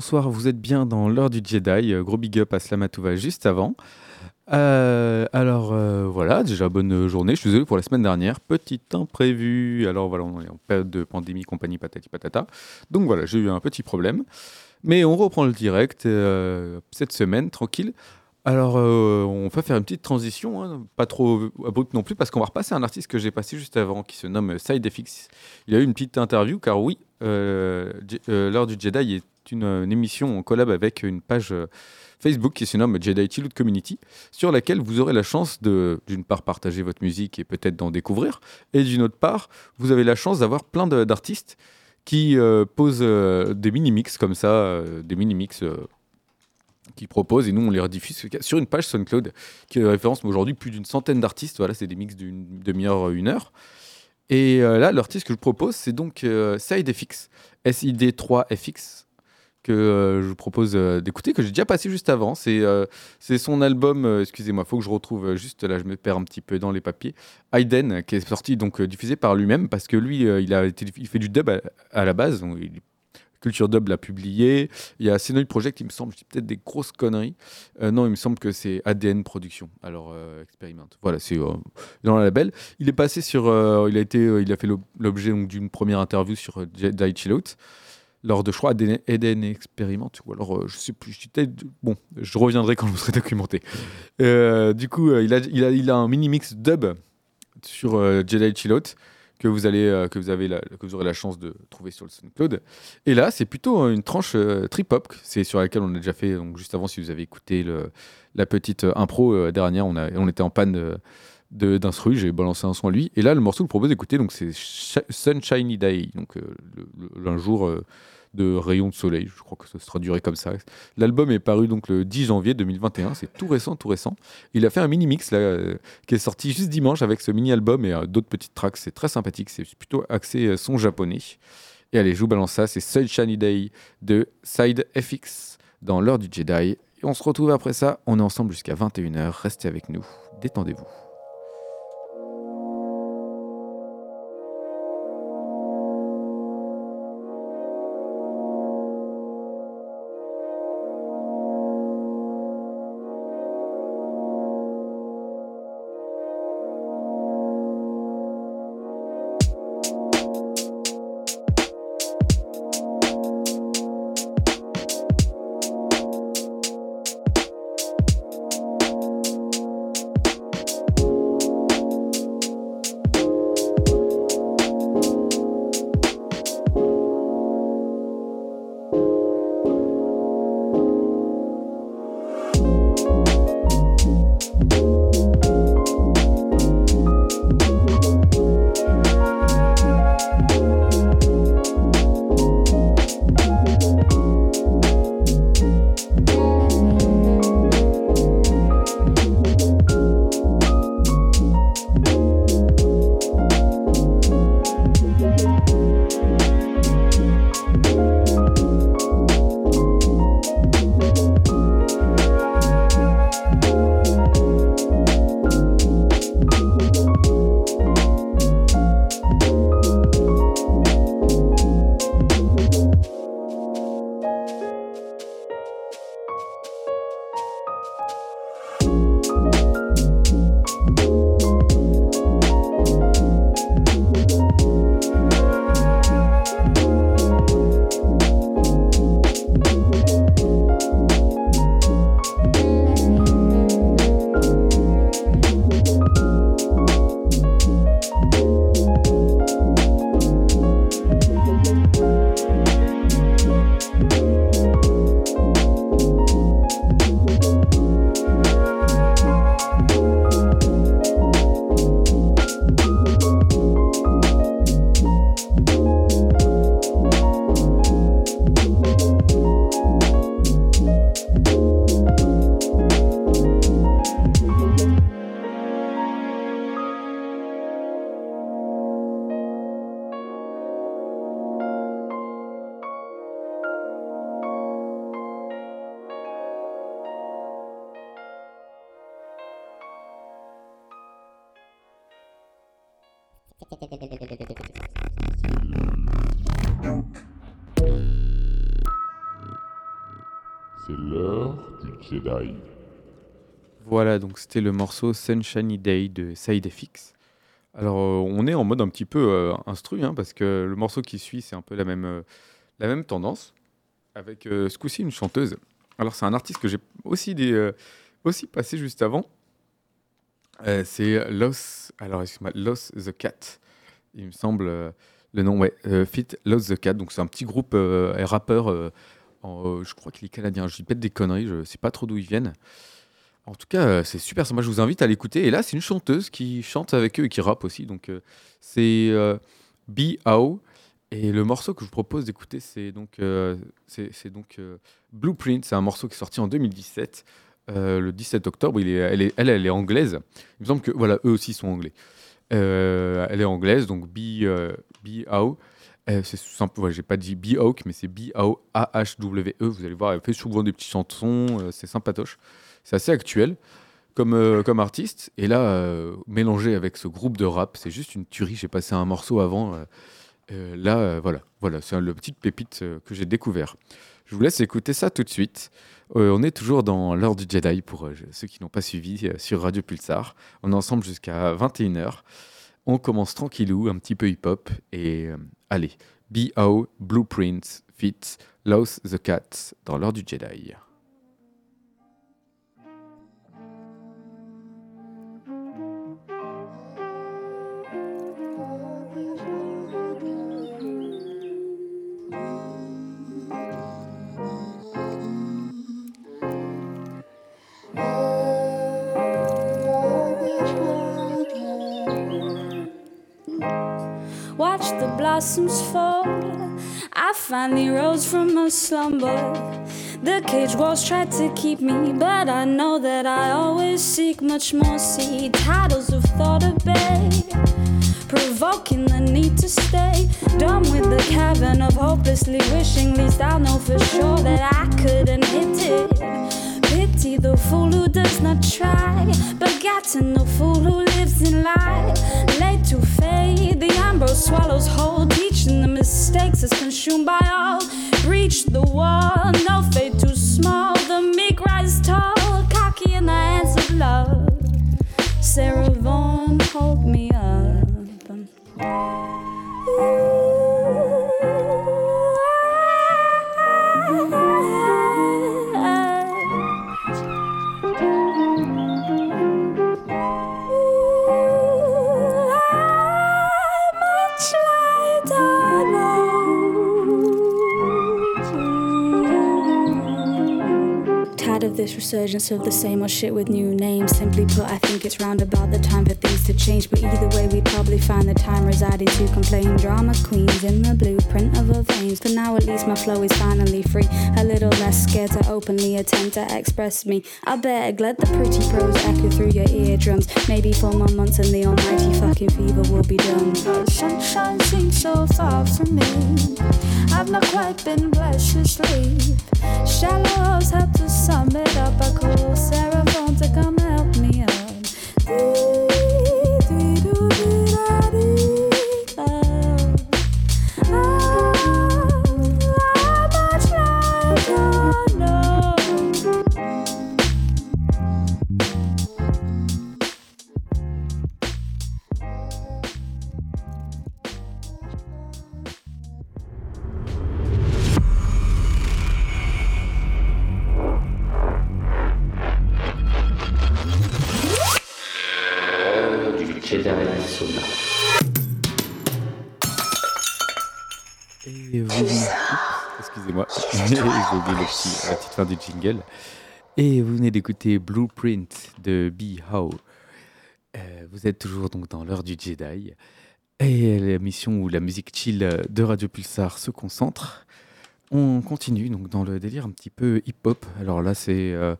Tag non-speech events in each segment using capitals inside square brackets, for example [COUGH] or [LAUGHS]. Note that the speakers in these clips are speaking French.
bonsoir, vous êtes bien dans l'heure du Jedi. Euh, Gros big up à Slamatouva juste avant. Euh, alors euh, voilà, déjà bonne journée. Je suis désolé pour la semaine dernière. Petit imprévu. Alors voilà, on est en période de pandémie, compagnie patati patata. Donc voilà, j'ai eu un petit problème. Mais on reprend le direct cette semaine, tranquille. Alors, on va faire une petite transition, hein, pas trop abrupte non plus, parce qu'on va repasser un artiste que j'ai passé juste avant, qui se nomme SideFX. Il a eu une petite interview, car oui, l'heure du Jedi est une, une émission en collab avec une page euh, Facebook qui se nomme Jedi Chillout Community, sur laquelle vous aurez la chance de, d'une part, partager votre musique et peut-être d'en découvrir, et d'une autre part, vous avez la chance d'avoir plein d'artistes qui euh, posent euh, des mini-mix comme ça, des mini-mix qui proposent, et nous on les rediffuse sur une page SoundCloud qui référence aujourd'hui plus d'une centaine d'artistes. Voilà, c'est des mix d'une demi-heure, une heure. Et là, l'artiste que je propose, c'est donc SideFX, SID3FX, que euh, je vous propose euh, d'écouter, que j'ai déjà passé juste avant. C'est euh, son album, excusez-moi, faut que je retrouve juste, là je me perds un petit peu dans les papiers, Hayden, qui est sorti, donc diffusé par lui-même, parce que lui, il, a il fait du dub à, la base, il- Culture Dub l'a publié. Il y a Senoid Project, il me semble, je dis peut-être des grosses conneries. Non, il me semble que c'est ADN Production. Alors, euh, expérimente. Voilà, c'est dans la label. Il est passé sur. il, a été, il a fait l'ob- l'objet d'une première interview sur Jedi Chill Out, lors de, je crois, ADN Experiment. Ou alors, euh, je sais plus. je Bon, je reviendrai quand je serai documenté. Euh, du coup, euh, il, a, un mini-mix dub sur Jedi Chill Out que vous que vous avez que vous aurez la chance de trouver sur le SoundCloud. Et là, c'est plutôt une tranche trip hop, c'est sur laquelle on a déjà fait donc juste avant si vous avez écouté la petite impro dernière, on était en panne d'instru, j'ai balancé un son à lui et là le morceau que propose d'écouter donc c'est Sh- Sunshiny Day donc euh, un jour euh, de rayon de soleil, je crois que ça se traduirait comme ça. L'album est paru donc le 10 janvier 2021, c'est tout récent, tout récent. Il a fait un mini mix euh, qui est sorti juste dimanche avec ce mini-album et euh, d'autres petites tracks. C'est très sympathique, c'est plutôt axé son japonais. Et allez, je vous balance ça, c'est Sunshiny Day de Side FX dans l'heure du Jedi. Et on se retrouve après ça, on est ensemble jusqu'à 21h, restez avec nous, détendez-vous. Voilà, donc c'était le morceau Sunshiny Day de Side FX. Alors, euh, on est en mode un petit peu euh, instru, hein, parce que le morceau qui suit, c'est un peu la même, euh, la même tendance, avec euh, ce coup-ci une chanteuse. Alors, c'est un artiste que j'ai aussi, des, aussi passé juste avant. C'est Los, alors, excuse-moi, Los the Cat. Il me semble, le nom, ouais, Fit Los the Cat. Donc, c'est un petit groupe rappeur, euh, je crois qu'il est canadien. Je dis peut-être des conneries, je sais pas trop d'où ils viennent. En tout cas, euh, c'est super sympa. Je vous invite à l'écouter. Et là, c'est une chanteuse qui chante avec eux et qui rappe aussi. Donc, euh, c'est euh, B.O. Et le morceau que je vous propose d'écouter, c'est donc, c'est, donc Blueprint. C'est un morceau qui est sorti en 2017, euh, le 17 octobre. Elle, est, elle, elle est anglaise. Il me semble que voilà, eux aussi sont anglais. Elle est anglaise, donc B.O. Euh, c'est simple, ouais, j'ai pas dit B-Hawk, mais c'est B-A-H-W-E. Vous allez voir, elle fait souvent des petites chansons, euh, c'est sympatoche. C'est assez actuel comme, euh, comme artiste. Et là, euh, mélangé avec ce groupe de rap, c'est juste une tuerie. J'ai passé un morceau avant. là, voilà, voilà c'est le petit pépite que j'ai découvert. Je vous laisse écouter ça tout de suite. On est toujours dans l'heure du Jedi pour ceux qui n'ont pas suivi sur Radio Pulsar. On est ensemble jusqu'à 21h. On commence tranquillou, un petit peu hip-hop. Et allez, B.O. Blueprint Fit Lost the Cat dans l'heure du Jedi. Finally rose from my slumber. The cage walls tried to keep me, but I know that I always seek much more. See titles of thought obey, provoking the need to stay. Done with the cavern of hopelessly wishing, least I'll know for sure that I couldn't hit it. Pity the fool who does not try, begotten the fool who lives in lie. Late to fade, the ambrose swallows whole, teaching the mistakes is consumed by all. Breach the wall, no fate too small. Resurgence of the same old shit with new names. Simply put, I think it's round about the time for things to change. But either way, we probably find the time residing to complain. Drama queens in the blueprint of our veins. For now at least my flow is finally free. A little less scared to openly attempt to express me. I beg, let the pretty prose echo through your eardrums. Maybe four more months and the almighty fucking fever will be done. The sunshine seems so far from me. I've not quite been blessed to sleep. Shallows have to sum it up typical Sarah Fontaine. Le petit- la petite fin du jingle. Et vous venez d'écouter Blueprint de B. Howe. Euh, vous êtes toujours donc dans l'heure du Jedi. Et l'émission où la musique chill de Radio Pulsar se concentre. On continue donc dans le délire un petit peu hip-hop. Alors là, c'est euh,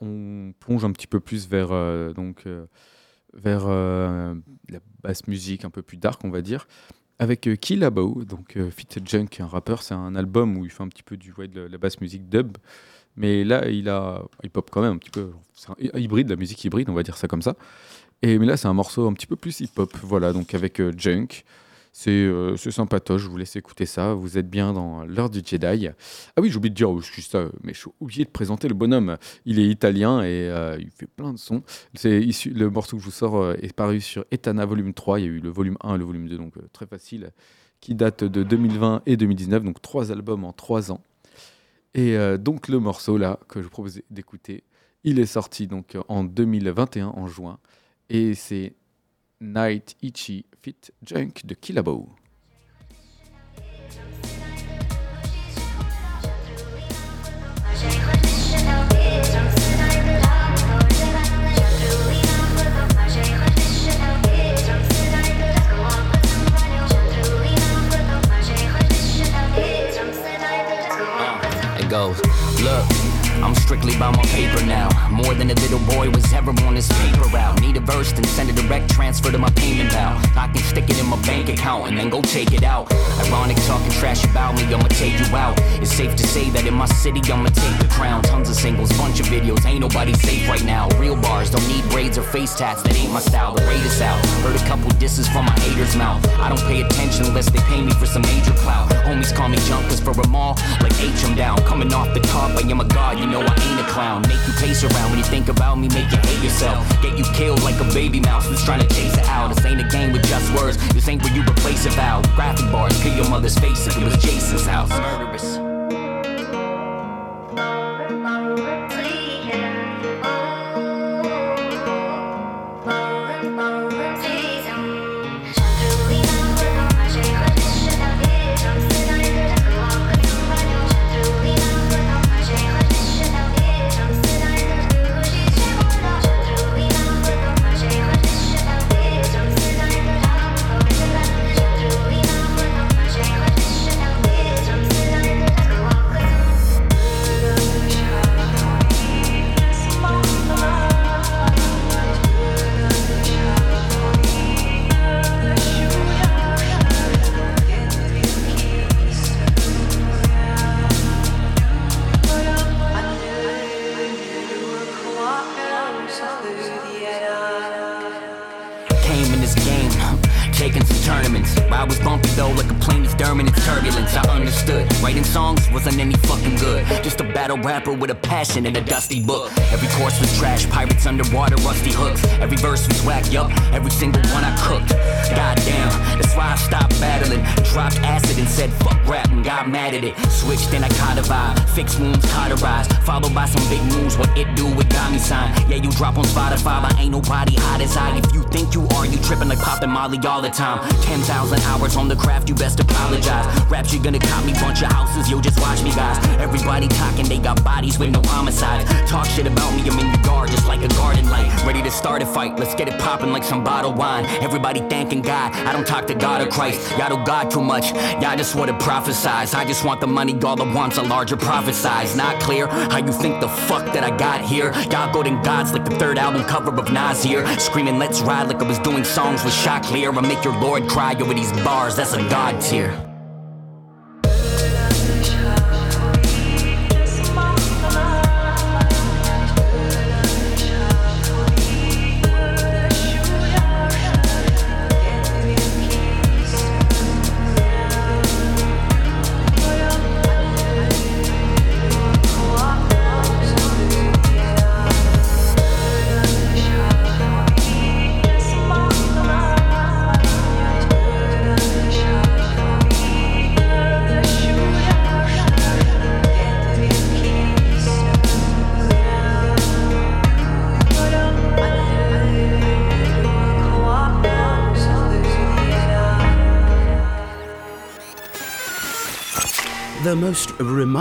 on plonge un petit peu plus vers euh, donc vers la basse musique un peu plus dark, on va dire, avec euh, Kill Abo, donc euh, Fit Junk, un rappeur. C'est un album où il fait un petit peu du ouais, de la- basse musique dub, mais là il a hip-hop quand même un petit peu. C'est un hy- hybride, la musique hybride, on va dire ça comme ça. Et, mais là, c'est un morceau un petit peu plus hip-hop, voilà, donc avec euh, Junk. C'est euh, sympatoche, je vous laisse écouter ça. Vous êtes bien dans l'heure du Jedi. Ah oui, j'ai oublié de dire juste ça, mais j'ai oublié de présenter le bonhomme. Il est italien et euh, il fait plein de sons. C'est le morceau que je vous sors euh, est paru sur Etana volume 3. Il y a eu le volume 1 et le volume 2, donc euh, très facile, qui date de 2020 et 2019, donc trois albums en trois ans. Et donc le morceau là que je vous propose d'écouter, il est sorti donc en 2021 en juin et c'est Night Ichi Fit Junk de Killabo. I'm strictly by my paper now. More than a little boy was ever on his paper route. Need a verse, then send a direct transfer to my payment pal. I can stick it in my bank account and then go take it out. Ironic talking trash about me, I'ma take you out. It's safe to say that in my city, I'ma take the crown. Tons of singles, bunch of videos, ain't nobody safe right now. Real bars don't need braids or face tats, that ain't my style. The rate is out. Heard a couple disses from my haters' mouth. I don't pay attention unless they pay me for some major clout. Homies call me junk, cause for them all, like H, I'm down. Coming off the top, I am a god, you know I ain't a clown. Make you pace around when you think about me, make you hate yourself. Get you killed like a baby mouse who's trying to chase it out. This ain't a game with just words, this ain't where you replace a vowel. Graphic bars, kill your mother's face if it was Jason's house. Murderous. With a passion and a dusty book. Every course was trash, pirates underwater, rusty hooks. Every verse was whack, yup, every single one I cooked. Goddamn, that's why I stopped battling. Dropped acid and said fuck rap and got mad at it. Switched and I vibe, fixed wounds cauterized. Followed by some big moves, what it do with me sign. Yeah, you drop on Spotify, but ain't nobody hot as I. If you think you are, you tripping like popping Molly all the time. 10,000 hours on the craft, you best apologize. Raps, you gonna cop me bunch of houses, yo, just watch me, guys. Everybody talking, they got bodies with no homicides. Talk shit about me, I'm in the yard, just like a garden light. Ready to start a fight, let's get it popping like some bottled wine. Everybody thanking God, I don't talk to God or Christ. Y'all don't God too much, y'all just wanna prophesize. I just want the money, all I want's a larger profit size. Not clear how you think the fuck that I got here. Y'all golden gods like the third album cover of Nas here. Screaming, let's ride like I was doing songs with shot clear. I make your Lord cry over these bars, that's a God tier.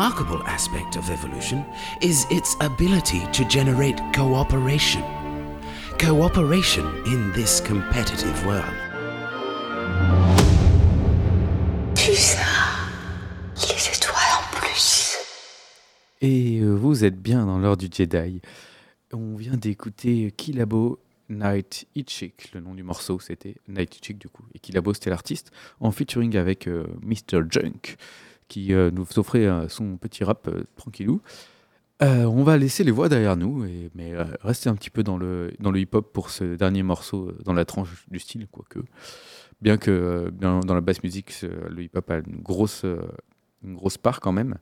Remarkable aspect of evolution is its ability to generate cooperation. Cooperation in this competitive world. Les étoiles en plus. Et euh, vous êtes bien dans l'heure du Jedi. On vient d'écouter Kilabo Night Itchik, le nom du morceau c'était Night Itchik du coup. Et Kilabo c'était l'artiste, en featuring avec euh, Mr. Junk, qui euh, nous offrait euh, son petit rap euh, tranquillou. On va laisser les voix derrière nous, mais rester un petit peu dans le, dans le hip-hop pour ce dernier morceau, dans la tranche du style, quoique. Bien que dans la basse musique, le hip-hop a une grosse, une grosse part quand même.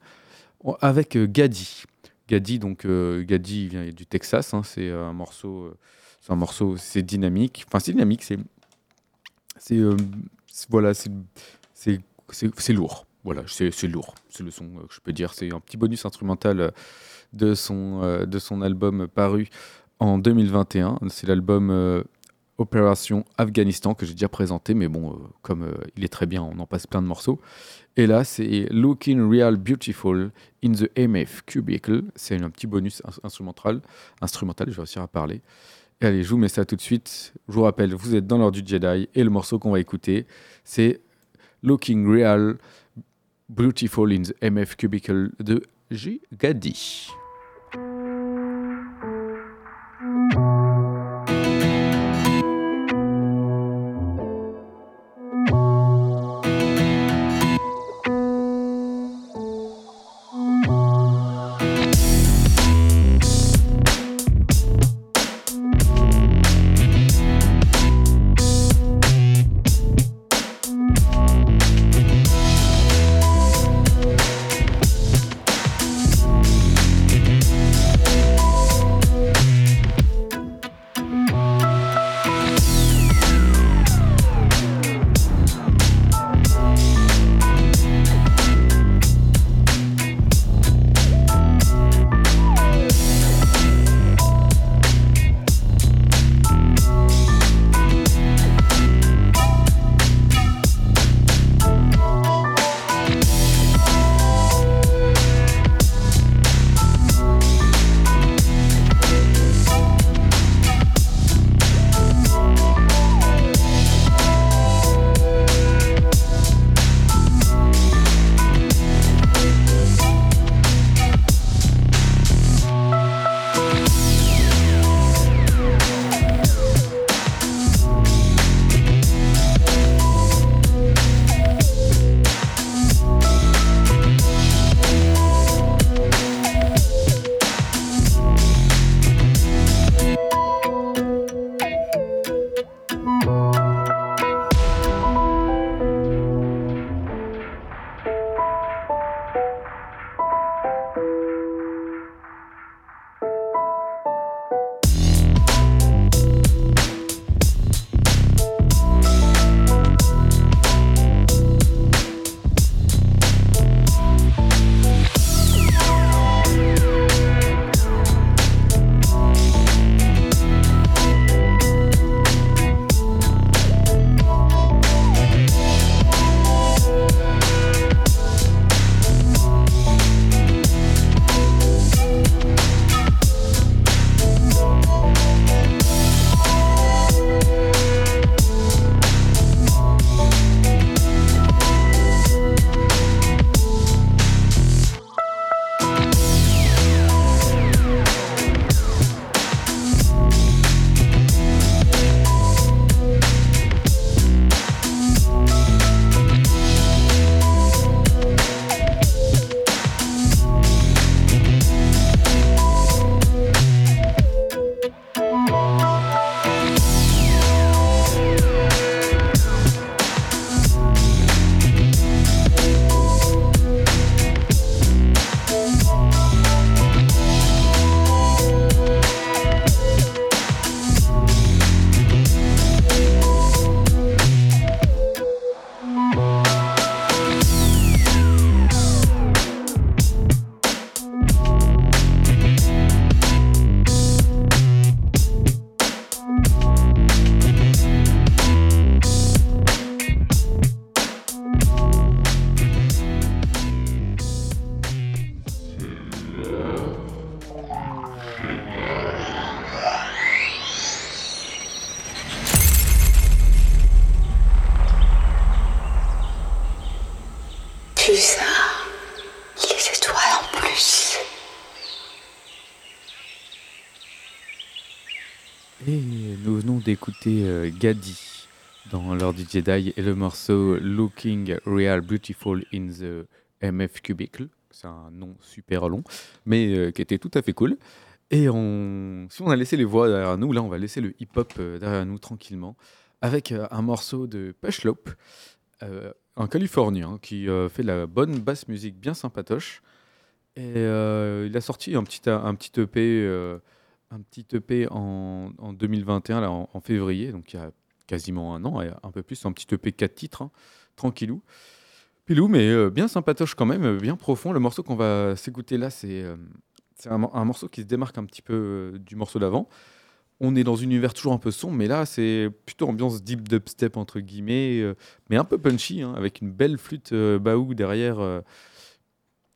Avec Gaddy. Gaddy, donc, euh, Gaddy il vient du Texas, hein, c'est un morceau, c'est un morceau, c'est dynamique. Enfin, c'est dynamique, c'est. C'est. euh, voilà, c'est- c'est lourd. Voilà, c'est lourd. C'est le son euh, que je peux dire. C'est un petit bonus instrumental euh, de son, euh, de son album paru en 2021. C'est l'album Opération Afghanistan que j'ai déjà présenté, mais bon, comme il est très bien, on en passe plein de morceaux. Et là, c'est Looking Real Beautiful in the MF Cubicle. C'est un petit bonus ins- instrumental. Instrumental, je vais réussir à parler. Allez, je vous mets ça tout de suite. Je vous rappelle, vous êtes dans l'heure du Jedi et le morceau qu'on va écouter, c'est Looking Real Beautiful in the MF Cubicle de J. Gaddy dans l'heure du Jedi et le morceau Looking Real Beautiful in the MF Cubicle. c'est un nom super long, mais euh, qui était tout à fait cool. Et on, si on a laissé les voix derrière nous, là, on va laisser le hip-hop euh, derrière nous tranquillement, avec euh, un morceau de Pushlope, euh, un Californien qui euh, fait de la bonne basse musique bien sympatoche. Et il a sorti un petit, un petit EP, un petit EP en, en 2021, là, en, février, donc il y a quasiment un an, et un peu plus, un petit EP 4 titres, hein, tranquillou. Pilou, mais euh, bien sympatoche quand même, bien profond. Le morceau qu'on va s'écouter là, c'est euh, un, mor- un morceau qui se démarque un petit peu euh, du morceau d'avant. On est dans un univers toujours un peu sombre, mais là, c'est plutôt ambiance deep dubstep, entre guillemets, euh, mais un peu punchy, hein, avec une belle flûte baou derrière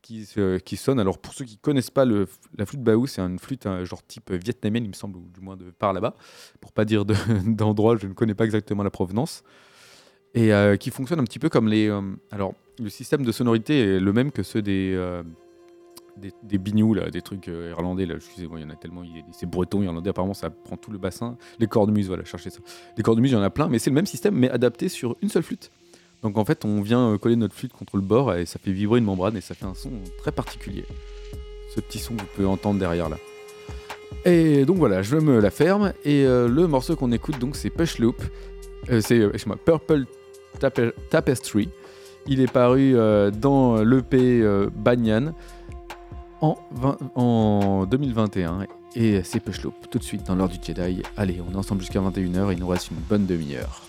qui, qui sonne. Alors, pour ceux qui connaissent pas la flûte baou, c'est une flûte hein, genre type vietnamienne, il me semble, ou du moins de par là-bas, pour pas dire de- [LAUGHS] d'endroit, je ne connais pas exactement la provenance et euh, qui fonctionne un petit peu comme les. euh, alors, le système de sonorité est le même que ceux des. euh, des, des des trucs euh, irlandais, là, excusez-moi, il y en a tellement, c'est breton, irlandais, apparemment ça prend tout le bassin. Les cornemuses, voilà, cherchez ça. Les cornemuses, il y en a plein, mais c'est le même système, mais adapté sur une seule flûte. Donc en fait, on vient euh, coller notre flûte contre le bord et ça fait vibrer une membrane et ça fait un son très particulier. Ce petit son que vous pouvez entendre derrière là. Et donc voilà, je me la ferme et euh, le morceau qu'on écoute donc c'est Push Loop. Euh, c'est Purple Tape- Tapestry. Il est paru dans l'EP Banyan en, 20 en 2021 et c'est Push Loop tout de suite dans l'heure du Jedi. Allez, on est ensemble jusqu'à 21h, il nous reste une bonne demi-heure.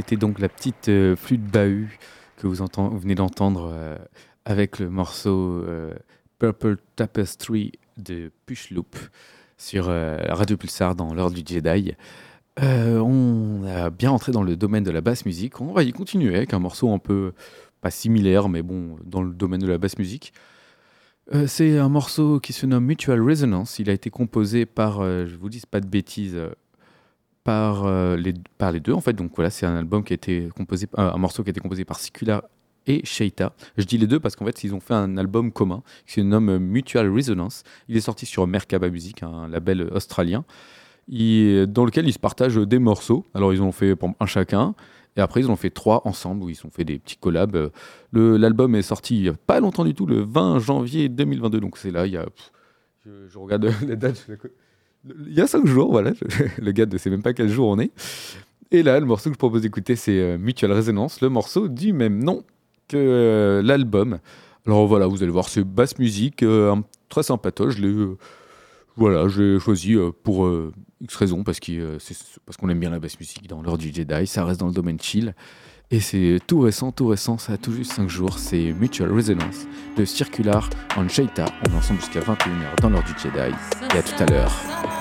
C'était donc la petite euh, flûte bahut que vous, venez d'entendre euh, avec le morceau euh, Purple Tapestry de Pushloop sur euh, Radio Pulsar dans l'heure du Jedi. On a bien entré dans le domaine de la basse musique. On va y continuer avec un morceau un peu pas similaire, mais bon, dans le domaine de la basse musique. C'est un morceau qui se nomme Mutual Resonance. Il a été composé par, je vous dis pas de bêtises, par, euh, les, par les deux en fait. Donc voilà, c'est un album qui a été composé, euh, un morceau qui a été composé par Sikula et Sheita. Je dis les deux parce qu'en fait, ils ont fait un album commun qui se nomme Mutual Resonance. Il est sorti sur Merkaba Music, un label australien, dans lequel ils se partagent des morceaux. Alors ils ont fait un chacun. Et après, ils ont fait trois ensemble, où ils ont fait des petits collabs. L'album est sorti pas longtemps du tout, le 20 janvier 2022. Donc c'est là, il y a... je, regarde [LAUGHS] la date. je il y a cinq jours, voilà. [LAUGHS] le gars ne sait même pas quel jour on est. Et là, le morceau que je propose d'écouter, c'est euh, Mutual Resonance, le morceau du même nom que euh, l'album. Alors voilà, vous allez voir, c'est basse musique, euh, très sympatoche. Je l'ai, voilà, j'ai choisi pour X c'est parce qu'on aime bien la basse musique dans l'heure du Jedi. Ça reste dans le domaine chill. Et c'est tout récent, tout récent, ça a tout juste 5 jours. C'est Mutual Resonance de Circular en Shaita. On est ensemble jusqu'à 21h dans l'heure du Jedi. Et à tout à l'heure.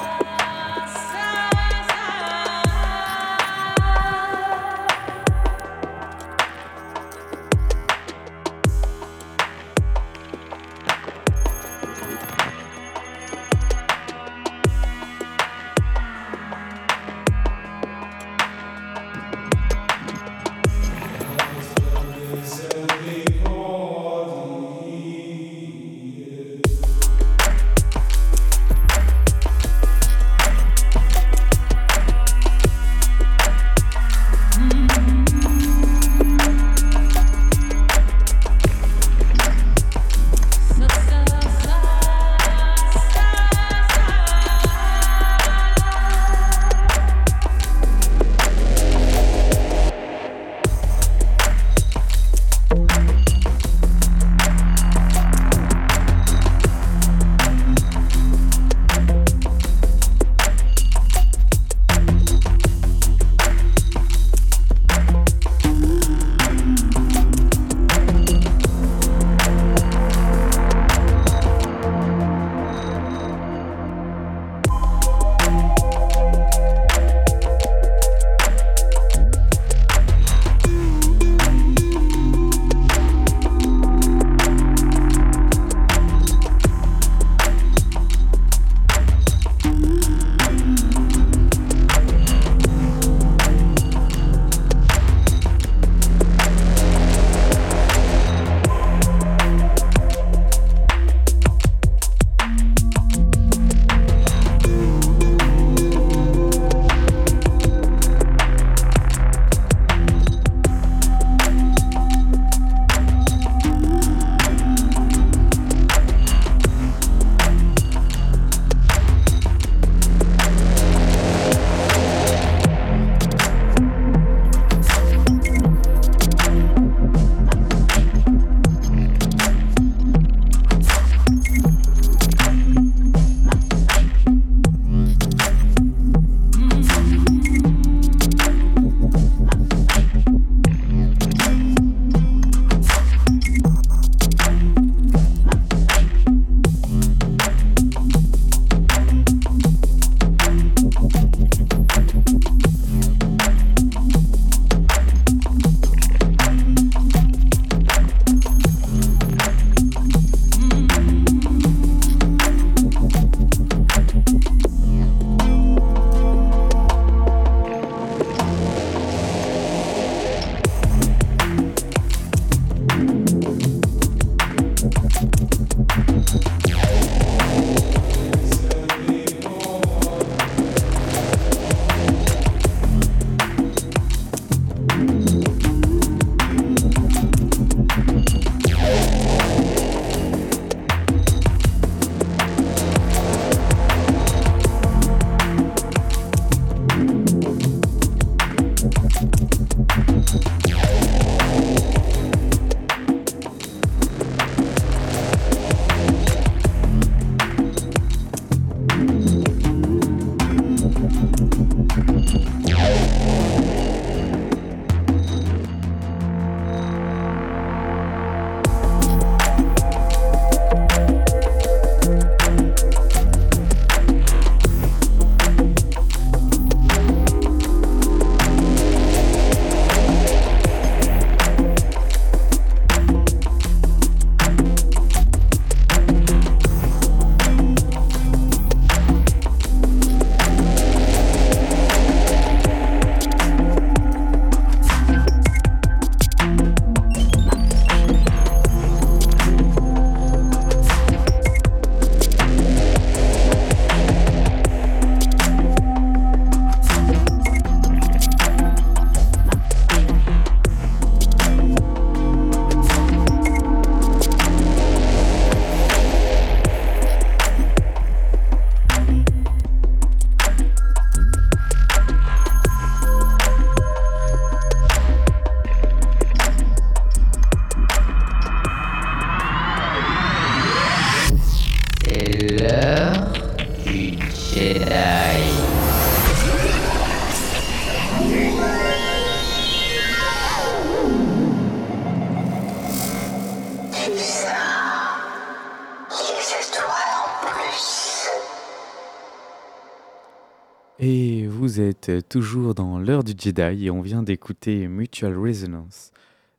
Toujours dans l'heure du Jedi et on vient d'écouter Mutual Resonance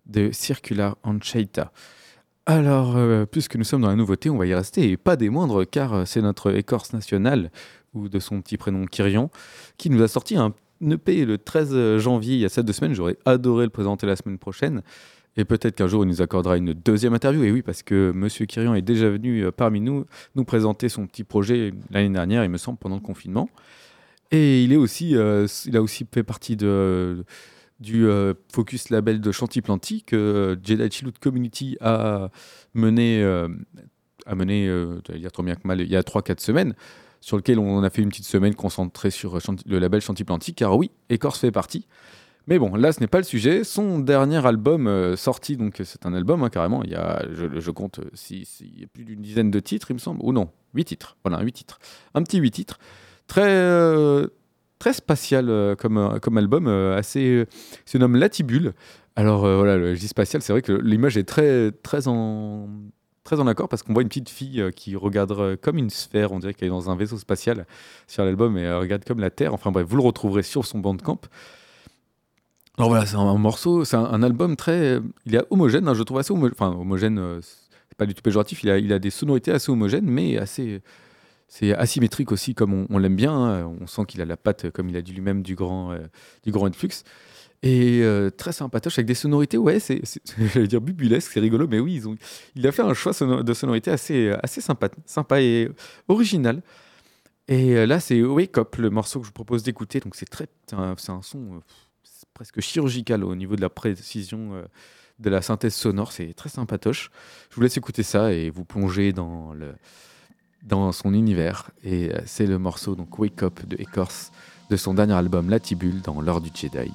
de Circular Anchaita. Alors, euh, puisque nous sommes dans la nouveauté, on va y rester et pas des moindres car euh, c'est notre écorce nationale, ou de son petit prénom Kyrian, qui nous a sorti un EP le 13 janvier, il y a 7 deux semaines. J'aurais adoré le présenter la semaine prochaine. Et peut-être qu'un jour, il nous accordera une deuxième interview. Et oui, parce que Monsieur Kyrian est déjà venu euh, parmi nous nous présenter son petit projet l'année dernière, il me semble, pendant le confinement. Et il, est aussi, euh, il a aussi fait partie de, du euh, focus label de Chantiplanti que Jedi Chillout Community a mené, a mené dire trop bien que mal, il y a 3-4 semaines, sur lequel on a fait une petite semaine concentrée sur le label Chantiplanti, car oui, Écorce fait partie. Mais bon, là, ce n'est pas le sujet. Son dernier album euh, sorti, donc c'est un album hein, carrément. Il y a, je, compte, euh, si, y a plus d'une dizaine de titres, il me semble, ou non, huit titres. Voilà, huit titres. Un petit huit titres, très euh, très spatial comme comme album, assez. se nomme Latibule. Alors voilà, je dis spatial, c'est vrai que l'image est très très en très en accord parce qu'on voit une petite fille qui regarde comme une sphère, on dirait qu'elle est dans un vaisseau spatial sur l'album et elle regarde comme la Terre. Enfin bref, vous le retrouverez sur son bandcamp. Alors voilà, c'est un, morceau, c'est un, album très. Il est homogène, hein, je trouve assez homogène. Enfin, homogène, euh, c'est pas du tout péjoratif, il a, il a des sonorités assez homogènes, mais assez. C'est asymétrique aussi, comme on, l'aime bien. Hein. On sent qu'il a la patte, comme il a dit lui-même, du grand, euh, du grand. Et euh, très sympatoche, avec des sonorités, ouais, c'est, [LAUGHS] j'allais dire bubulesque, c'est rigolo, mais oui, ils ont, il a fait un choix de sonorités assez, assez sympa, sympa et original. Et là, c'est Wake Up, le morceau que je vous propose d'écouter. Donc, c'est très, c'est un son presque chirurgical au niveau de la précision euh, de la synthèse sonore. C'est très sympatoche. Je vous laisse écouter ça et vous plonger dans, le, dans son univers. Et euh, c'est le morceau donc Wake Up de Écorce de son dernier album Latibule dans l'heure du Jedi.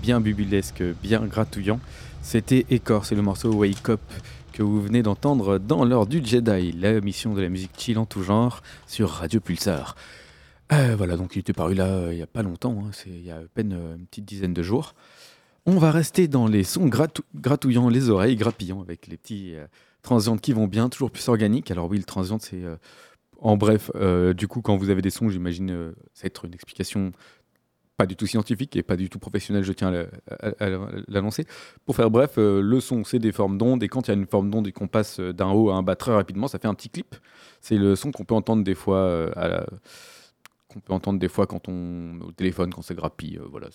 Bien bubulesque, bien gratouillant. C'était Écorce, c'est le morceau Wake Up que vous venez d'entendre dans l'heure du Jedi, la mission de la musique chill en tout genre sur Radio Pulsar. Euh, voilà, donc il était paru là euh, il n'y a pas longtemps, hein, c'est il y a à peine euh, une petite dizaine de jours. On va rester dans les sons gratou- gratouillant les oreilles, grappillant avec les petits transients qui vont bien, toujours plus organiques. Alors oui, le transient, c'est en bref, du coup, quand vous avez des sons, j'imagine, ça va être une explication pas du tout scientifique et pas du tout professionnelle, je tiens à, l'annoncer. Pour faire bref, euh, le son, c'est des formes d'ondes, et quand il y a une forme d'onde et qu'on passe euh, d'un haut à un bas très rapidement, ça fait un petit clip. C'est le son qu'on peut entendre des fois euh, qu'on peut entendre des fois quand on au téléphone quand ça grappille voilà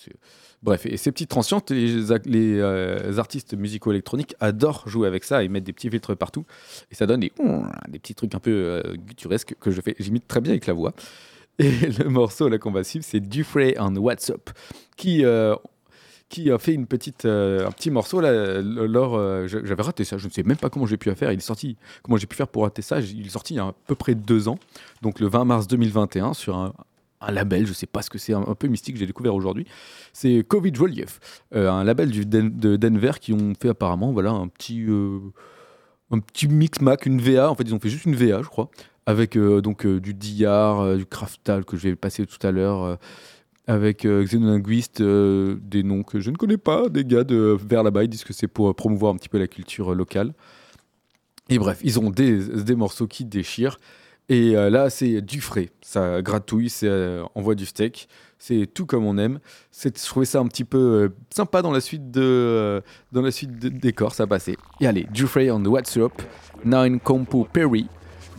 bref et ces petites transients les, artistes musicaux électroniques adorent jouer avec ça et mettre des petits filtres partout et ça donne des des petits trucs un peu euh, gutturesques que je fais j'imite très bien avec la voix et le morceau là qu'on va suivre c'est Dufray on WhatsApp qui euh, qui a fait une petite, euh, un petit morceau là. euh, j'avais raté ça. Je ne sais même pas comment j'ai pu faire. Il est sorti. Comment j'ai pu faire pour rater ça Il est sorti il y a à peu près deux ans, donc le 20 mars 2021 sur un, un label. Je sais pas ce que c'est, un, peu mystique. J'ai découvert aujourd'hui. C'est Covid Relief, euh, un label de Denver qui ont fait apparemment voilà un petit, un petit mix mac, une VA. En fait, ils ont fait juste une VA, je crois, avec euh, donc euh, du DR, euh, du Craftal que je vais passer tout à l'heure. avec Xenolinguiste, euh, des noms que je ne connais pas, des gars de vers là-bas, ils disent que c'est pour promouvoir un petit peu la culture locale. Et bref, ils ont des, des morceaux qui déchirent. Et là, c'est du. Ça gratouille, ça envoie du steak. C'est tout comme on aime. Je trouvais ça un petit peu sympa dans la suite de dans la suite de- des corps, ça passait. Et allez, Dufray on the What's Up, Nine Compo Perry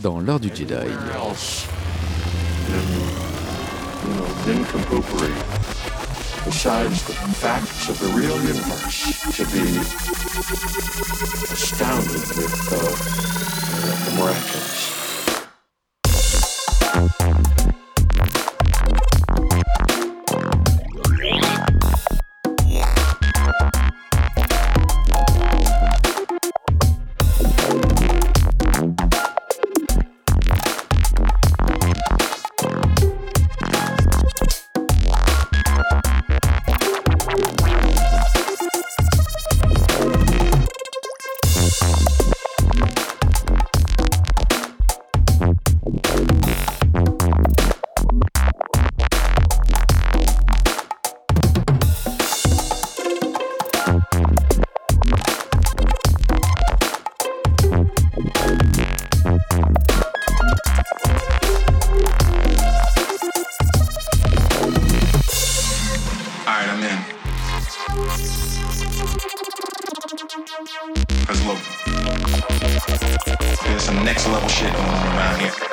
dans l'heure du Jedi. besides the facts of the real universe, to be astounded with uh, the miraculous. Next level shit going on around here,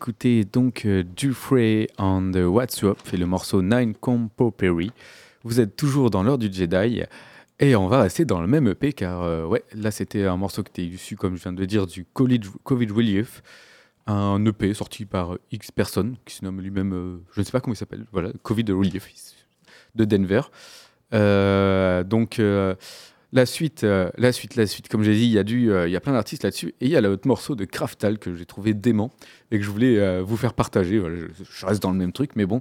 d'écouter donc euh, Dufresne and What's Up et le morceau Nine Compo Perry. Vous êtes toujours dans l'heure du Jedi et on va rester dans le même EP car euh, ouais, là c'était un morceau qui était issu, comme je viens de dire, du Covid, Covid Relief, un EP sorti par X personnes qui se nomme lui-même, euh, je ne sais pas comment il s'appelle, voilà, Covid Relief de Denver. Euh, donc euh, la suite, euh, la suite, la suite. Comme j'ai dit, il y a euh, y a plein d'artistes là-dessus et il y a l'autre morceau de Craftal que j'ai trouvé dément et que je voulais euh, vous faire partager. Voilà, je, reste dans le même truc, mais bon,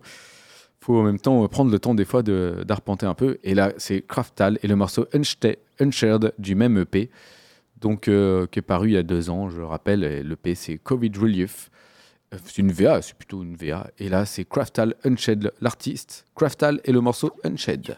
faut en même temps prendre le temps des fois d'arpenter un peu. Et là, c'est Craftal et le morceau Unshared du même EP, donc qui est paru il y a deux ans. Je le rappelle, l'EP c'est Covid Relief. C'est une VA, c'est plutôt une VA. Et là, c'est Craftal Unshed, l'artiste. Craftal et le morceau Unshed.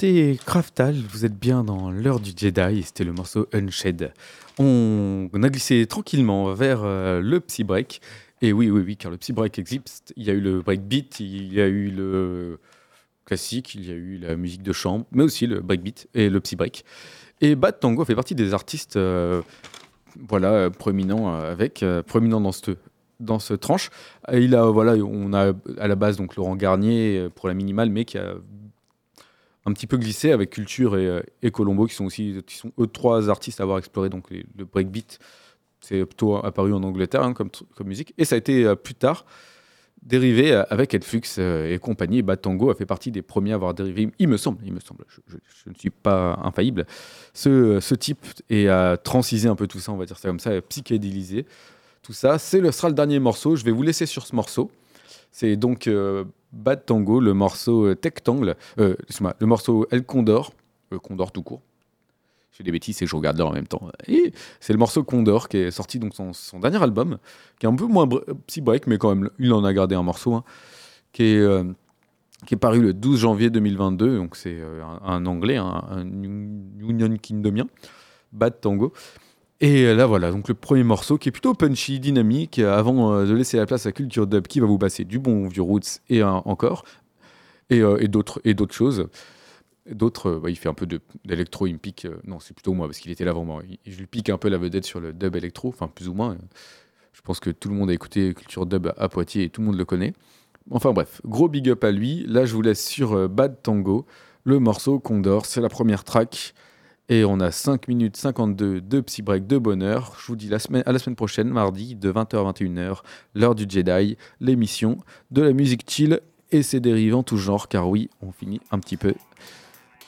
d'écouter Craftal, vous êtes bien dans l'heure du Jedi, c'était le morceau Unshed. On, a glissé tranquillement vers euh, le Psy Break. Et oui, oui, oui, car le Psy Break existe. Il y a eu le breakbeat, il y a eu le classique, il y a eu la musique de chambre, mais aussi le breakbeat et le Psy Break. Et Bad Tango fait partie des artistes euh, voilà, proéminents euh, avec, euh, dans ce dans ce tranche. Il a voilà, on a à la base donc Laurent Garnier euh, pour la minimale, mais qui a un petit peu glissé avec Culture et, euh, et Colombo, qui sont aussi qui sont eux trois artistes à avoir exploré donc le breakbeat. C'est plutôt apparu en Angleterre hein, comme, comme musique. Et ça a été euh, plus tard, dérivé avec Edflux et compagnie. Bad Tango a fait partie des premiers à avoir dérivé, il me semble, il me semble, je, ne suis pas infaillible, ce, ce, type et à transiser un peu tout ça, on va dire ça comme ça, psychédéliser tout ça. C'est le sera le dernier morceau. Je vais vous laisser sur ce morceau. C'est donc Bad Tango, le morceau Tectangle, euh, le morceau El Condor, Condor tout court fais des bêtises et je regarde là en même temps. Et c'est le morceau Condor qui est sorti donc son, dernier album, qui est un peu moins petit break, mais quand même, il en a gardé un morceau, hein, qui, est, euh, qui est paru le 12 janvier 2022. Donc c'est euh, un, anglais, hein, un, Union Kingdomien, Bad Tango. Et là voilà, donc le premier morceau qui est plutôt punchy, dynamique, avant euh, de laisser la place à Culture Dub qui va vous passer du bon vieux roots et encore, et, et d'autres choses. D'autres, euh, bah, il fait un peu d'électro, il me pique. Euh, non, c'est plutôt moi, parce qu'il était là avant moi. je lui pique un peu la vedette sur le dub électro, enfin, plus ou moins. Je pense que tout le monde a écouté Culture Dub à Poitiers et tout le monde le connaît. Enfin bref, gros big up à lui. Là, je vous laisse sur euh, Bad Tango, le morceau Condor. C'est la première track. Et on a 5 minutes 52 de psy break de bonheur. Je vous dis à la semaine prochaine, mardi, de 20h à 21h, l'heure du Jedi, l'émission de la musique chill et ses dérivants tout genre, car oui, on finit un petit peu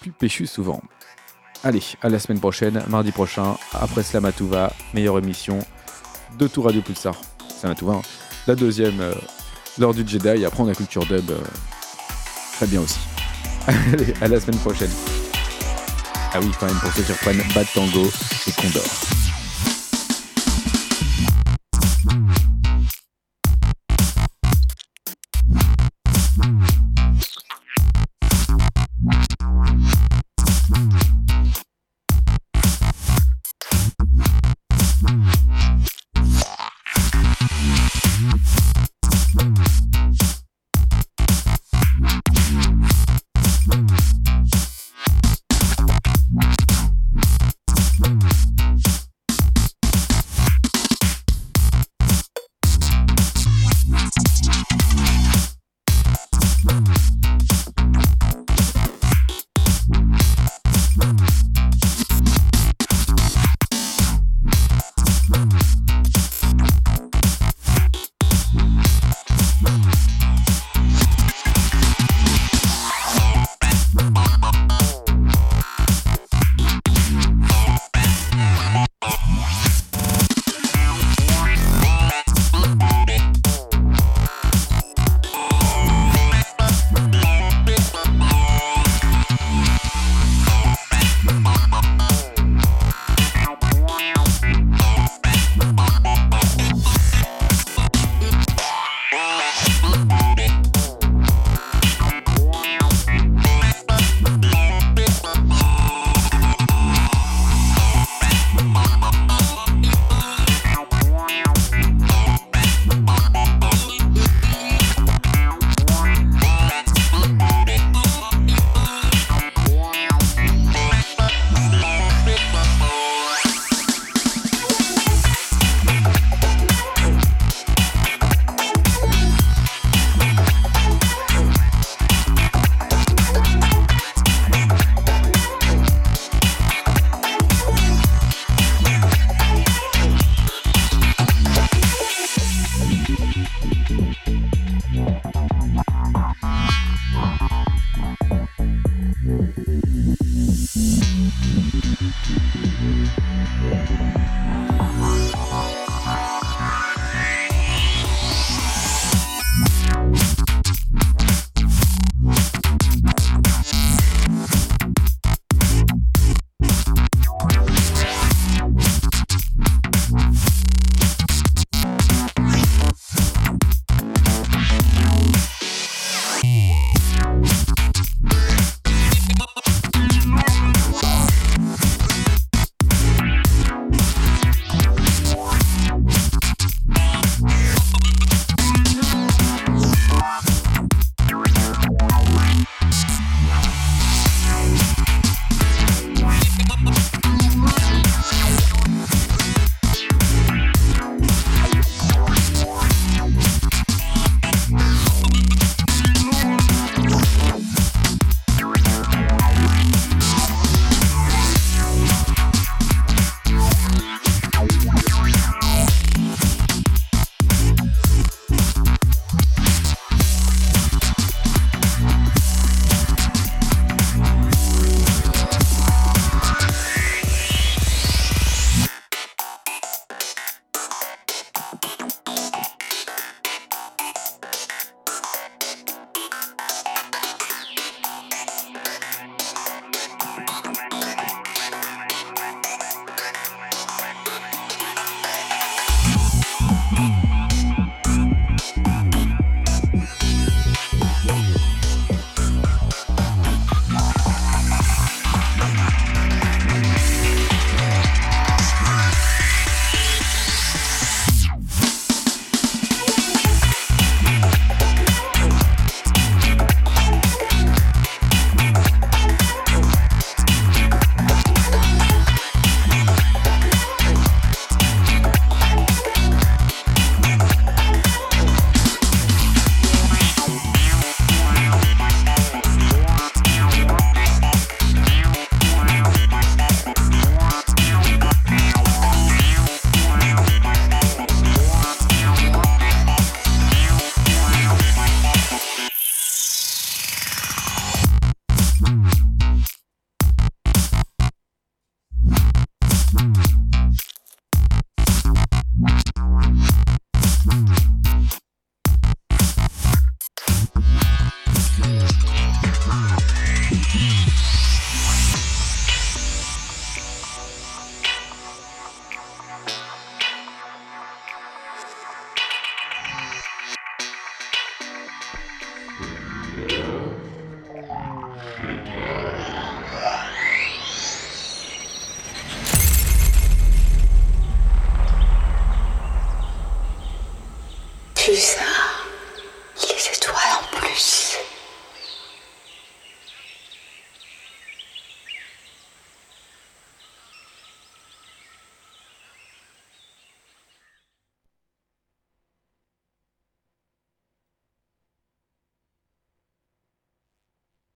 plus péchu souvent. Allez, à la semaine prochaine, mardi prochain, après Slamatouva, meilleure émission de tout Radio Pulsar. Slamatouva, hein. la deuxième euh, lors du Jedi, après on a Culture Dub, euh, très bien aussi. [LAUGHS] Allez, à la semaine prochaine. Ah oui, quand même, pour ceux qui reprennent Bad Tango et Condor.